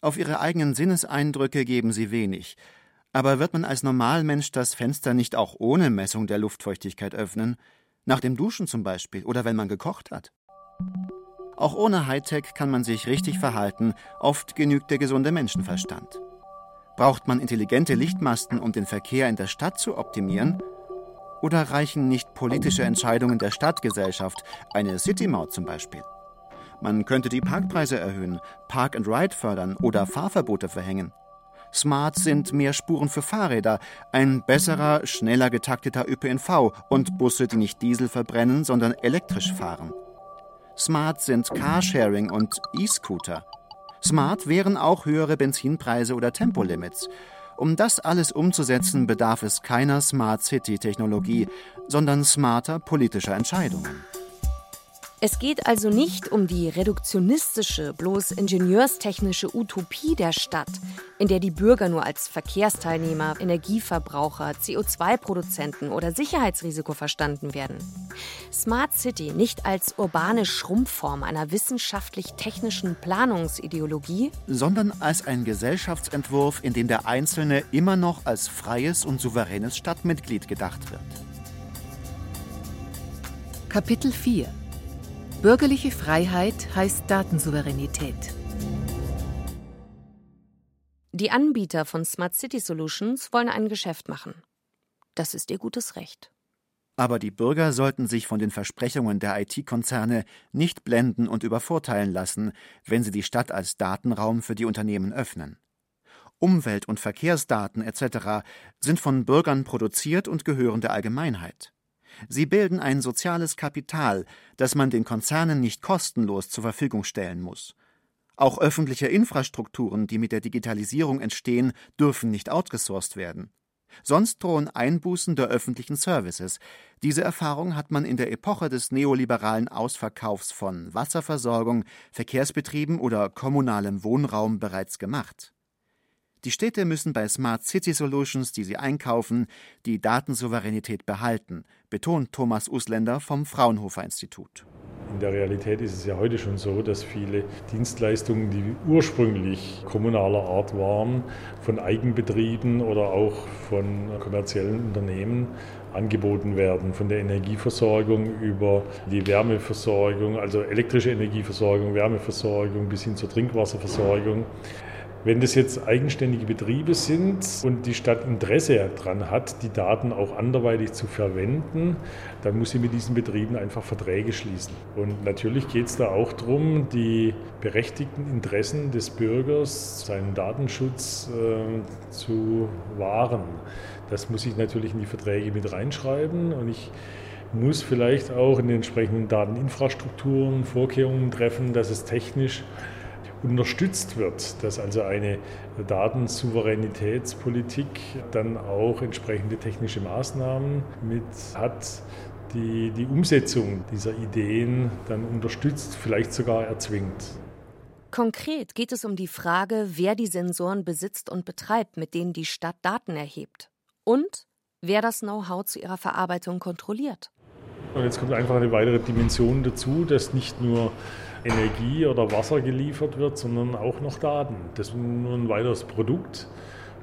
Auf ihre eigenen Sinneseindrücke geben sie wenig. Aber wird man als Normalmensch das Fenster nicht auch ohne Messung der Luftfeuchtigkeit öffnen? Nach dem Duschen zum Beispiel oder wenn man gekocht hat? Auch ohne Hightech kann man sich richtig verhalten, oft genügt der gesunde Menschenverstand. Braucht man intelligente Lichtmasten, um den Verkehr in der Stadt zu optimieren? Oder reichen nicht politische Entscheidungen der Stadtgesellschaft, eine City-Maut zum Beispiel? Man könnte die Parkpreise erhöhen, Park and Ride fördern oder Fahrverbote verhängen. Smart sind mehr Spuren für Fahrräder, ein besserer, schneller getakteter ÖPNV und Busse, die nicht Diesel verbrennen, sondern elektrisch fahren. Smart sind Carsharing und E-Scooter. Smart wären auch höhere Benzinpreise oder Tempolimits. Um das alles umzusetzen, bedarf es keiner Smart City-Technologie, sondern smarter politischer Entscheidungen. Es geht also nicht um die reduktionistische, bloß ingenieurstechnische Utopie der Stadt, in der die Bürger nur als Verkehrsteilnehmer, Energieverbraucher, CO2-Produzenten oder Sicherheitsrisiko verstanden werden. Smart City nicht als urbane Schrumpfform einer wissenschaftlich-technischen Planungsideologie, sondern als ein Gesellschaftsentwurf, in dem der Einzelne immer noch als freies und souveränes Stadtmitglied gedacht wird. Kapitel 4 Bürgerliche Freiheit heißt Datensouveränität. Die Anbieter von Smart City Solutions wollen ein Geschäft machen. Das ist ihr gutes Recht. Aber die Bürger sollten sich von den Versprechungen der IT-Konzerne nicht blenden und übervorteilen lassen, wenn sie die Stadt als Datenraum für die Unternehmen öffnen. Umwelt- und Verkehrsdaten etc. sind von Bürgern produziert und gehören der Allgemeinheit. Sie bilden ein soziales Kapital, das man den Konzernen nicht kostenlos zur Verfügung stellen muss. Auch öffentliche Infrastrukturen, die mit der Digitalisierung entstehen, dürfen nicht outgesourced werden. Sonst drohen Einbußen der öffentlichen Services. Diese Erfahrung hat man in der Epoche des neoliberalen Ausverkaufs von Wasserversorgung, Verkehrsbetrieben oder kommunalem Wohnraum bereits gemacht. Die Städte müssen bei Smart City Solutions, die sie einkaufen, die Datensouveränität behalten, betont Thomas Usländer vom Fraunhofer Institut. In der Realität ist es ja heute schon so, dass viele Dienstleistungen, die ursprünglich kommunaler Art waren, von Eigenbetrieben oder auch von kommerziellen Unternehmen angeboten werden, von der Energieversorgung über die Wärmeversorgung, also elektrische Energieversorgung, Wärmeversorgung bis hin zur Trinkwasserversorgung. Wenn das jetzt eigenständige Betriebe sind und die Stadt Interesse daran hat, die Daten auch anderweitig zu verwenden, dann muss sie mit diesen Betrieben einfach Verträge schließen. Und natürlich geht es da auch darum, die berechtigten Interessen des Bürgers, seinen Datenschutz äh, zu wahren. Das muss ich natürlich in die Verträge mit reinschreiben und ich muss vielleicht auch in den entsprechenden Dateninfrastrukturen Vorkehrungen treffen, dass es technisch unterstützt wird, dass also eine Datensouveränitätspolitik dann auch entsprechende technische Maßnahmen mit hat, die die Umsetzung dieser Ideen dann unterstützt, vielleicht sogar erzwingt. Konkret geht es um die Frage, wer die Sensoren besitzt und betreibt, mit denen die Stadt Daten erhebt. Und wer das Know-how zu ihrer Verarbeitung kontrolliert. Und jetzt kommt einfach eine weitere Dimension dazu, dass nicht nur Energie oder Wasser geliefert wird, sondern auch noch Daten. Das ist nur ein weiteres Produkt,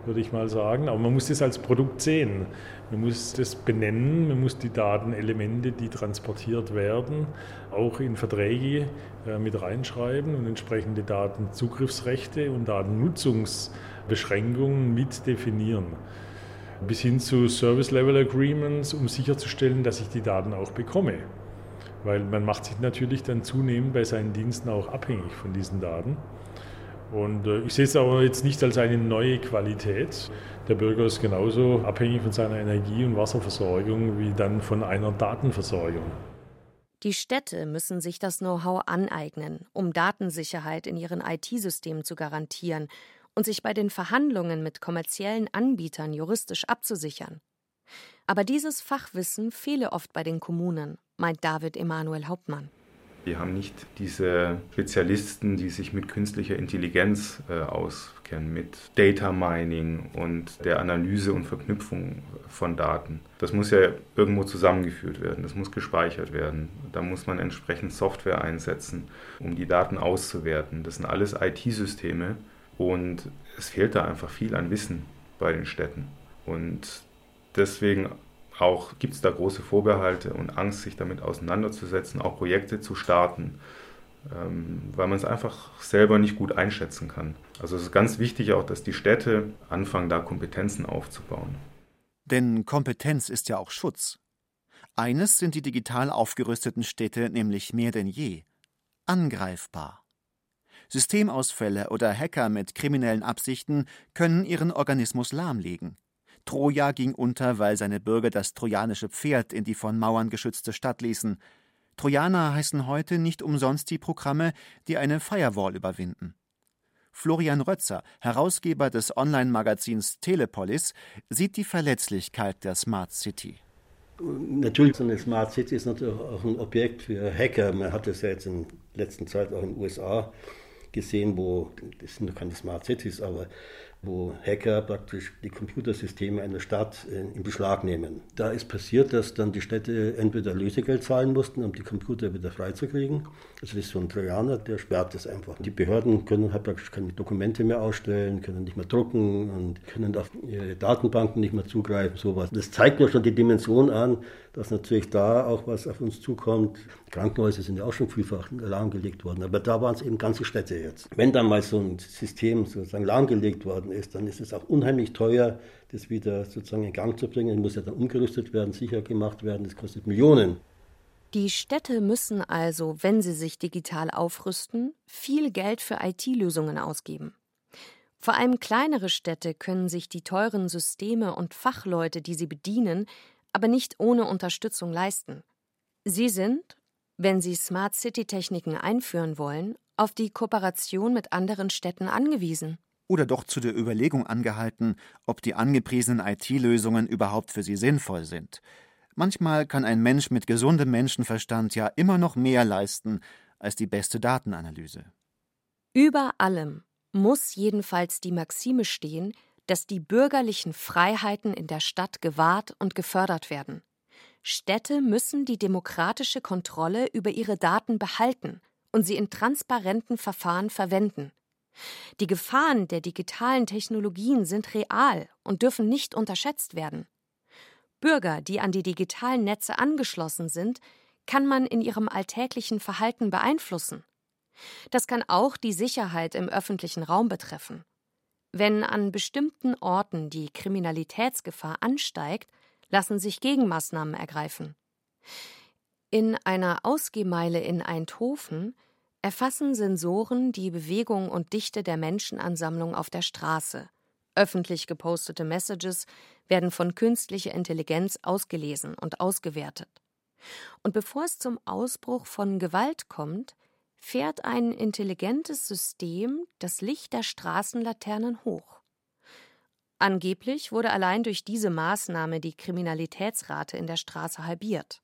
würde ich mal sagen. Aber man muss das als Produkt sehen. Man muss das benennen, man muss die Datenelemente, die transportiert werden, auch in Verträge äh, mit reinschreiben und entsprechende Datenzugriffsrechte und Datennutzungsbeschränkungen mit definieren. Bis hin zu Service Level Agreements, um sicherzustellen, dass ich die Daten auch bekomme. Weil man macht sich natürlich dann zunehmend bei seinen Diensten auch abhängig von diesen Daten. Und äh, ich sehe es aber jetzt nicht als eine neue Qualität. Der Bürger ist genauso abhängig von seiner Energie- und Wasserversorgung wie dann von einer Datenversorgung. Die Städte müssen sich das Know-how aneignen, um Datensicherheit in ihren IT-Systemen zu garantieren und sich bei den Verhandlungen mit kommerziellen Anbietern juristisch abzusichern. Aber dieses Fachwissen fehle oft bei den Kommunen, meint David Emanuel Hauptmann. Wir haben nicht diese Spezialisten, die sich mit künstlicher Intelligenz äh, auskennen, mit Data Mining und der Analyse und Verknüpfung von Daten. Das muss ja irgendwo zusammengeführt werden, das muss gespeichert werden. Da muss man entsprechend Software einsetzen, um die Daten auszuwerten. Das sind alles IT-Systeme und es fehlt da einfach viel an Wissen bei den Städten. Und deswegen auch gibt es da große Vorbehalte und Angst, sich damit auseinanderzusetzen, auch Projekte zu starten, ähm, weil man es einfach selber nicht gut einschätzen kann. Also es ist ganz wichtig auch, dass die Städte anfangen, da Kompetenzen aufzubauen. Denn Kompetenz ist ja auch Schutz. Eines sind die digital aufgerüsteten Städte nämlich mehr denn je angreifbar. Systemausfälle oder Hacker mit kriminellen Absichten können ihren Organismus lahmlegen. Troja ging unter, weil seine Bürger das trojanische Pferd in die von Mauern geschützte Stadt ließen. Trojaner heißen heute nicht umsonst die Programme, die eine Firewall überwinden. Florian Rötzer, Herausgeber des Online-Magazins Telepolis, sieht die Verletzlichkeit der Smart City. Natürlich, so eine Smart City ist natürlich auch ein Objekt für Hacker. Man hat es ja jetzt in letzter Zeit auch in den USA gesehen, wo, das sind keine Smart Cities, aber wo Hacker praktisch die Computersysteme einer Stadt äh, in Beschlag nehmen. Da ist passiert, dass dann die Städte entweder Lösegeld zahlen mussten, um die Computer wieder freizukriegen. Also das ist so ein Trojaner, der sperrt das einfach. Die Behörden können halt praktisch keine Dokumente mehr ausstellen, können nicht mehr drucken und können auf ihre Datenbanken nicht mehr zugreifen, sowas. Das zeigt ja schon die Dimension an, dass natürlich da auch was auf uns zukommt. Krankenhäuser sind ja auch schon vielfach lahmgelegt worden, aber da waren es eben ganze Städte jetzt. Wenn dann mal so ein System sozusagen lahmgelegt worden ist, dann ist es auch unheimlich teuer, das wieder sozusagen in Gang zu bringen. Es muss ja dann umgerüstet werden, sicher gemacht werden, das kostet Millionen. Die Städte müssen also, wenn sie sich digital aufrüsten, viel Geld für IT-Lösungen ausgeben. Vor allem kleinere Städte können sich die teuren Systeme und Fachleute, die sie bedienen, aber nicht ohne Unterstützung leisten. Sie sind, wenn sie Smart City-Techniken einführen wollen, auf die Kooperation mit anderen Städten angewiesen. Oder doch zu der Überlegung angehalten, ob die angepriesenen IT-Lösungen überhaupt für sie sinnvoll sind. Manchmal kann ein Mensch mit gesundem Menschenverstand ja immer noch mehr leisten als die beste Datenanalyse. Über allem muss jedenfalls die Maxime stehen, dass die bürgerlichen Freiheiten in der Stadt gewahrt und gefördert werden. Städte müssen die demokratische Kontrolle über ihre Daten behalten und sie in transparenten Verfahren verwenden. Die Gefahren der digitalen Technologien sind real und dürfen nicht unterschätzt werden. Bürger, die an die digitalen Netze angeschlossen sind, kann man in ihrem alltäglichen Verhalten beeinflussen. Das kann auch die Sicherheit im öffentlichen Raum betreffen. Wenn an bestimmten Orten die Kriminalitätsgefahr ansteigt, lassen sich Gegenmaßnahmen ergreifen. In einer Ausgehmeile in Eindhoven erfassen Sensoren die Bewegung und Dichte der Menschenansammlung auf der Straße. Öffentlich gepostete Messages werden von künstlicher Intelligenz ausgelesen und ausgewertet. Und bevor es zum Ausbruch von Gewalt kommt, fährt ein intelligentes System das Licht der Straßenlaternen hoch. Angeblich wurde allein durch diese Maßnahme die Kriminalitätsrate in der Straße halbiert.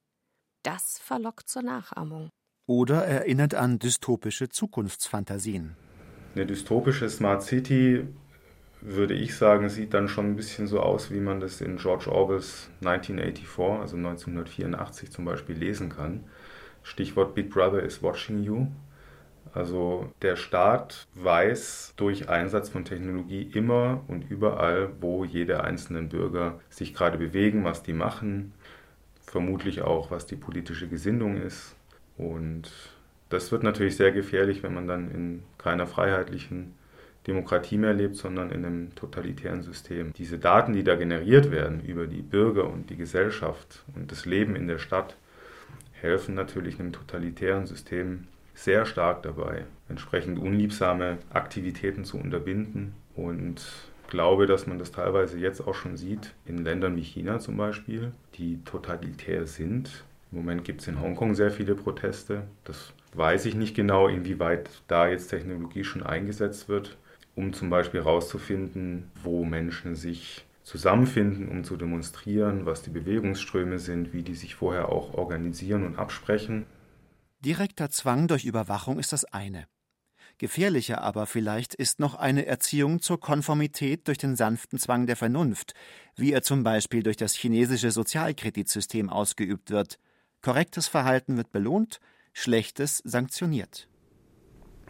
Das verlockt zur Nachahmung. Oder erinnert an dystopische Zukunftsfantasien. Eine dystopische Smart City, würde ich sagen, sieht dann schon ein bisschen so aus, wie man das in George Orwells 1984, also 1984 zum Beispiel, lesen kann. Stichwort Big Brother is watching you. Also der Staat weiß durch Einsatz von Technologie immer und überall, wo jede einzelne Bürger sich gerade bewegen, was die machen, vermutlich auch, was die politische Gesinnung ist. Und das wird natürlich sehr gefährlich, wenn man dann in keiner freiheitlichen Demokratie mehr lebt, sondern in einem totalitären System. Diese Daten, die da generiert werden über die Bürger und die Gesellschaft und das Leben in der Stadt, helfen natürlich einem totalitären System sehr stark dabei, entsprechend unliebsame Aktivitäten zu unterbinden und glaube, dass man das teilweise jetzt auch schon sieht, in Ländern wie China zum Beispiel, die totalitär sind. Im Moment gibt es in Hongkong sehr viele Proteste. Das weiß ich nicht genau, inwieweit da jetzt Technologie schon eingesetzt wird, um zum Beispiel herauszufinden, wo Menschen sich zusammenfinden, um zu demonstrieren, was die Bewegungsströme sind, wie die sich vorher auch organisieren und absprechen. Direkter Zwang durch Überwachung ist das eine. Gefährlicher aber vielleicht ist noch eine Erziehung zur Konformität durch den sanften Zwang der Vernunft, wie er zum Beispiel durch das chinesische Sozialkreditsystem ausgeübt wird. Korrektes Verhalten wird belohnt, schlechtes sanktioniert.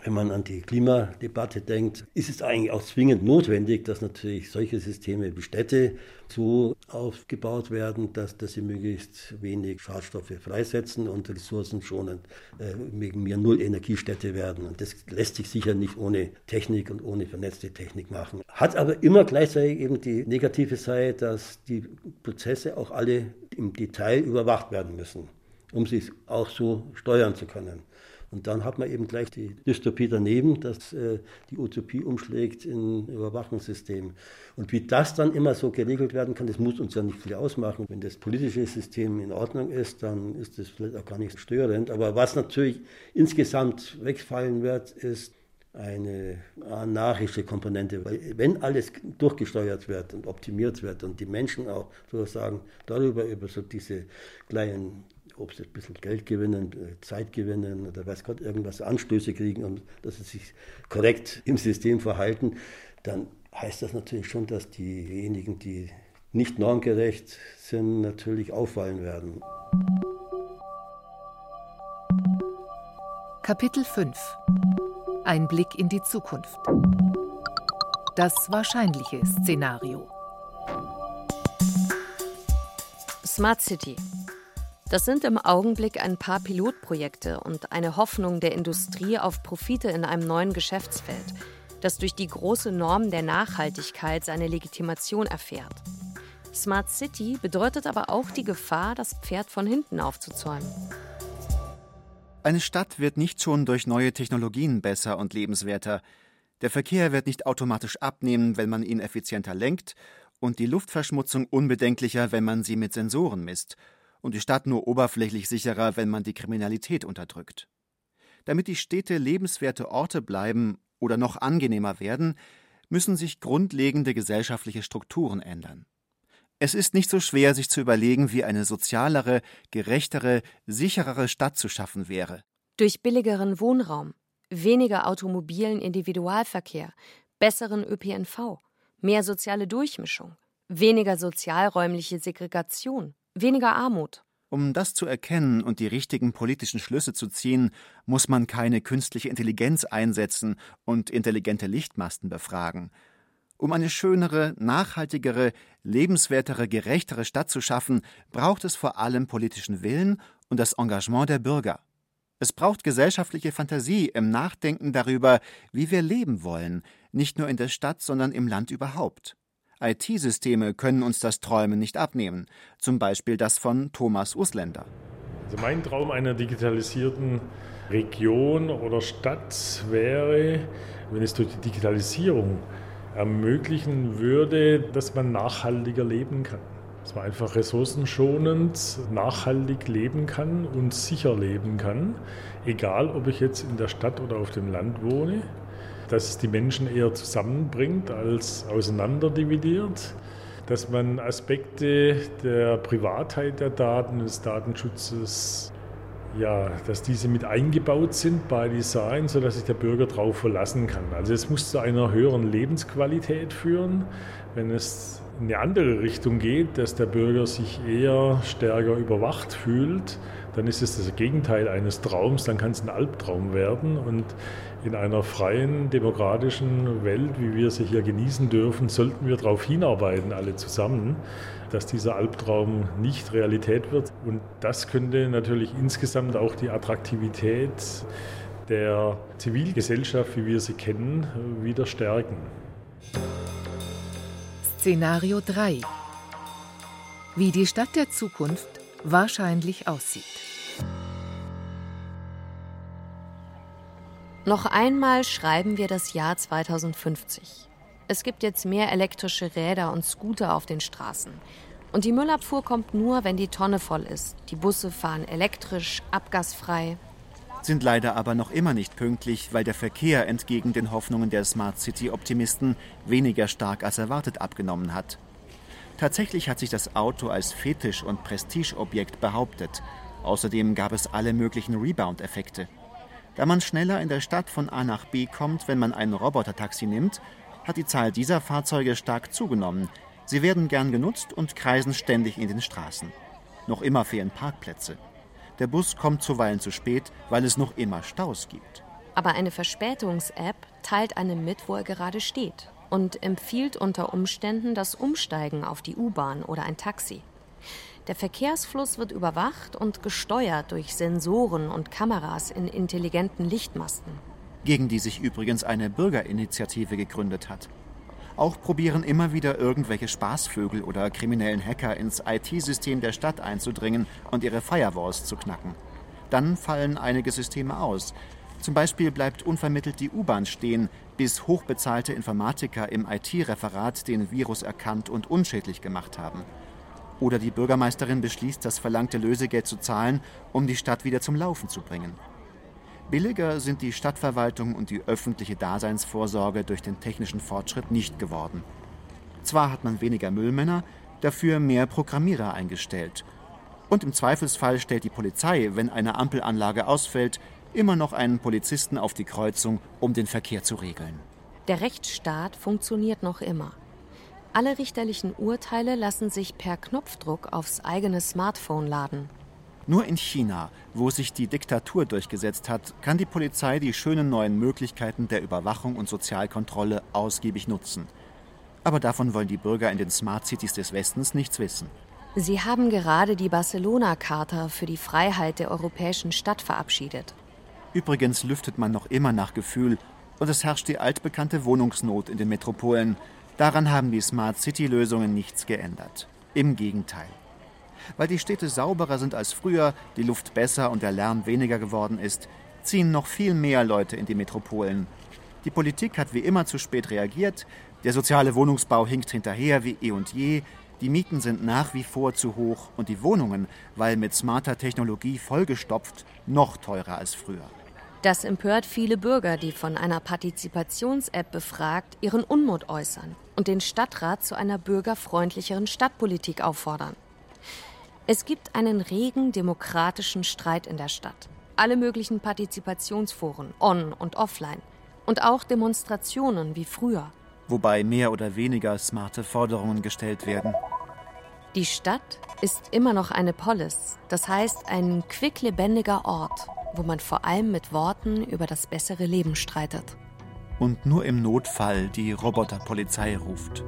Wenn man an die Klimadebatte denkt, ist es eigentlich auch zwingend notwendig, dass natürlich solche Systeme wie Städte so aufgebaut werden, dass, dass sie möglichst wenig Schadstoffe freisetzen und ressourcenschonend äh, wegen mir null Energiestädte werden. Und das lässt sich sicher nicht ohne Technik und ohne vernetzte Technik machen. Hat aber immer gleichzeitig eben die negative Seite, dass die Prozesse auch alle im Detail überwacht werden müssen, um sie auch so steuern zu können. Und dann hat man eben gleich die Dystopie daneben, dass äh, die Utopie umschlägt in Überwachungssystem. Und wie das dann immer so geregelt werden kann, das muss uns ja nicht viel ausmachen. Wenn das politische System in Ordnung ist, dann ist das vielleicht auch gar nicht störend. Aber was natürlich insgesamt wegfallen wird, ist eine anarchische Komponente. Weil wenn alles durchgesteuert wird und optimiert wird und die Menschen auch sozusagen darüber, über so diese kleinen ob sie ein bisschen Geld gewinnen, äh, Zeit gewinnen oder weiß Gott, irgendwas Anstöße kriegen und dass sie sich korrekt im System verhalten, dann heißt das natürlich schon, dass diejenigen, die nicht normgerecht sind, natürlich auffallen werden. Kapitel 5 Ein Blick in die Zukunft. Das wahrscheinliche Szenario. Smart City das sind im Augenblick ein paar Pilotprojekte und eine Hoffnung der Industrie auf Profite in einem neuen Geschäftsfeld, das durch die große Norm der Nachhaltigkeit seine Legitimation erfährt. Smart City bedeutet aber auch die Gefahr, das Pferd von hinten aufzuzäumen. Eine Stadt wird nicht schon durch neue Technologien besser und lebenswerter. Der Verkehr wird nicht automatisch abnehmen, wenn man ihn effizienter lenkt, und die Luftverschmutzung unbedenklicher, wenn man sie mit Sensoren misst und die Stadt nur oberflächlich sicherer, wenn man die Kriminalität unterdrückt. Damit die Städte lebenswerte Orte bleiben oder noch angenehmer werden, müssen sich grundlegende gesellschaftliche Strukturen ändern. Es ist nicht so schwer, sich zu überlegen, wie eine sozialere, gerechtere, sicherere Stadt zu schaffen wäre. Durch billigeren Wohnraum, weniger automobilen Individualverkehr, besseren ÖPNV, mehr soziale Durchmischung, weniger sozialräumliche Segregation, weniger Armut. Um das zu erkennen und die richtigen politischen Schlüsse zu ziehen, muss man keine künstliche Intelligenz einsetzen und intelligente Lichtmasten befragen. Um eine schönere, nachhaltigere, lebenswertere, gerechtere Stadt zu schaffen, braucht es vor allem politischen Willen und das Engagement der Bürger. Es braucht gesellschaftliche Fantasie im Nachdenken darüber, wie wir leben wollen, nicht nur in der Stadt, sondern im Land überhaupt. IT-Systeme können uns das Träumen nicht abnehmen, zum Beispiel das von Thomas Usländer. Also mein Traum einer digitalisierten Region oder Stadt wäre, wenn es durch die Digitalisierung ermöglichen würde, dass man nachhaltiger leben kann. Dass man einfach ressourcenschonend, nachhaltig leben kann und sicher leben kann, egal ob ich jetzt in der Stadt oder auf dem Land wohne dass es die Menschen eher zusammenbringt als auseinanderdividiert, dass man Aspekte der Privatheit der Daten, des Datenschutzes, ja, dass diese mit eingebaut sind bei Design, sodass sich der Bürger darauf verlassen kann. Also es muss zu einer höheren Lebensqualität führen, wenn es in eine andere Richtung geht, dass der Bürger sich eher stärker überwacht fühlt, dann ist es das Gegenteil eines Traums, dann kann es ein Albtraum werden. Und in einer freien, demokratischen Welt, wie wir sie hier genießen dürfen, sollten wir darauf hinarbeiten, alle zusammen, dass dieser Albtraum nicht Realität wird. Und das könnte natürlich insgesamt auch die Attraktivität der Zivilgesellschaft, wie wir sie kennen, wieder stärken. Szenario 3. Wie die Stadt der Zukunft wahrscheinlich aussieht. Noch einmal schreiben wir das Jahr 2050. Es gibt jetzt mehr elektrische Räder und Scooter auf den Straßen. Und die Müllabfuhr kommt nur, wenn die Tonne voll ist. Die Busse fahren elektrisch, abgasfrei. Sind leider aber noch immer nicht pünktlich, weil der Verkehr entgegen den Hoffnungen der Smart City-Optimisten weniger stark als erwartet abgenommen hat. Tatsächlich hat sich das Auto als Fetisch- und Prestigeobjekt behauptet. Außerdem gab es alle möglichen Rebound-Effekte. Da man schneller in der Stadt von A nach B kommt, wenn man ein Robotertaxi nimmt, hat die Zahl dieser Fahrzeuge stark zugenommen. Sie werden gern genutzt und kreisen ständig in den Straßen. Noch immer fehlen Parkplätze. Der Bus kommt zuweilen zu spät, weil es noch immer Staus gibt. Aber eine Verspätungs-App teilt einem mit, wo er gerade steht und empfiehlt unter Umständen das Umsteigen auf die U-Bahn oder ein Taxi. Der Verkehrsfluss wird überwacht und gesteuert durch Sensoren und Kameras in intelligenten Lichtmasten. Gegen die sich übrigens eine Bürgerinitiative gegründet hat. Auch probieren immer wieder irgendwelche Spaßvögel oder kriminellen Hacker ins IT-System der Stadt einzudringen und ihre Firewalls zu knacken. Dann fallen einige Systeme aus. Zum Beispiel bleibt unvermittelt die U-Bahn stehen, bis hochbezahlte Informatiker im IT-Referat den Virus erkannt und unschädlich gemacht haben. Oder die Bürgermeisterin beschließt, das verlangte Lösegeld zu zahlen, um die Stadt wieder zum Laufen zu bringen. Billiger sind die Stadtverwaltung und die öffentliche Daseinsvorsorge durch den technischen Fortschritt nicht geworden. Zwar hat man weniger Müllmänner, dafür mehr Programmierer eingestellt. Und im Zweifelsfall stellt die Polizei, wenn eine Ampelanlage ausfällt, immer noch einen Polizisten auf die Kreuzung, um den Verkehr zu regeln. Der Rechtsstaat funktioniert noch immer. Alle richterlichen Urteile lassen sich per Knopfdruck aufs eigene Smartphone laden. Nur in China, wo sich die Diktatur durchgesetzt hat, kann die Polizei die schönen neuen Möglichkeiten der Überwachung und Sozialkontrolle ausgiebig nutzen. Aber davon wollen die Bürger in den Smart Cities des Westens nichts wissen. Sie haben gerade die Barcelona-Charta für die Freiheit der europäischen Stadt verabschiedet. Übrigens lüftet man noch immer nach Gefühl und es herrscht die altbekannte Wohnungsnot in den Metropolen, Daran haben die Smart City-Lösungen nichts geändert. Im Gegenteil. Weil die Städte sauberer sind als früher, die Luft besser und der Lärm weniger geworden ist, ziehen noch viel mehr Leute in die Metropolen. Die Politik hat wie immer zu spät reagiert, der soziale Wohnungsbau hinkt hinterher wie eh und je, die Mieten sind nach wie vor zu hoch und die Wohnungen, weil mit smarter Technologie vollgestopft, noch teurer als früher. Das empört viele Bürger, die von einer Partizipations-App befragt ihren Unmut äußern und den Stadtrat zu einer bürgerfreundlicheren Stadtpolitik auffordern. Es gibt einen regen demokratischen Streit in der Stadt. Alle möglichen Partizipationsforen, on und offline. Und auch Demonstrationen wie früher. Wobei mehr oder weniger smarte Forderungen gestellt werden. Die Stadt ist immer noch eine Polis, das heißt ein quicklebendiger Ort, wo man vor allem mit Worten über das bessere Leben streitet. Und nur im Notfall die Roboterpolizei ruft.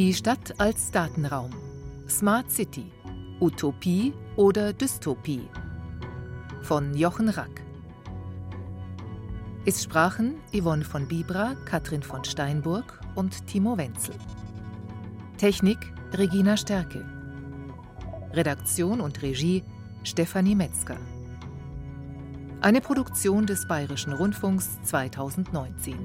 Die Stadt als Datenraum. Smart City. Utopie oder Dystopie von Jochen Rack. Es sprachen Yvonne von Bibra, Katrin von Steinburg und Timo Wenzel. Technik Regina Stärke. Redaktion und Regie Stefanie Metzger. Eine Produktion des Bayerischen Rundfunks 2019.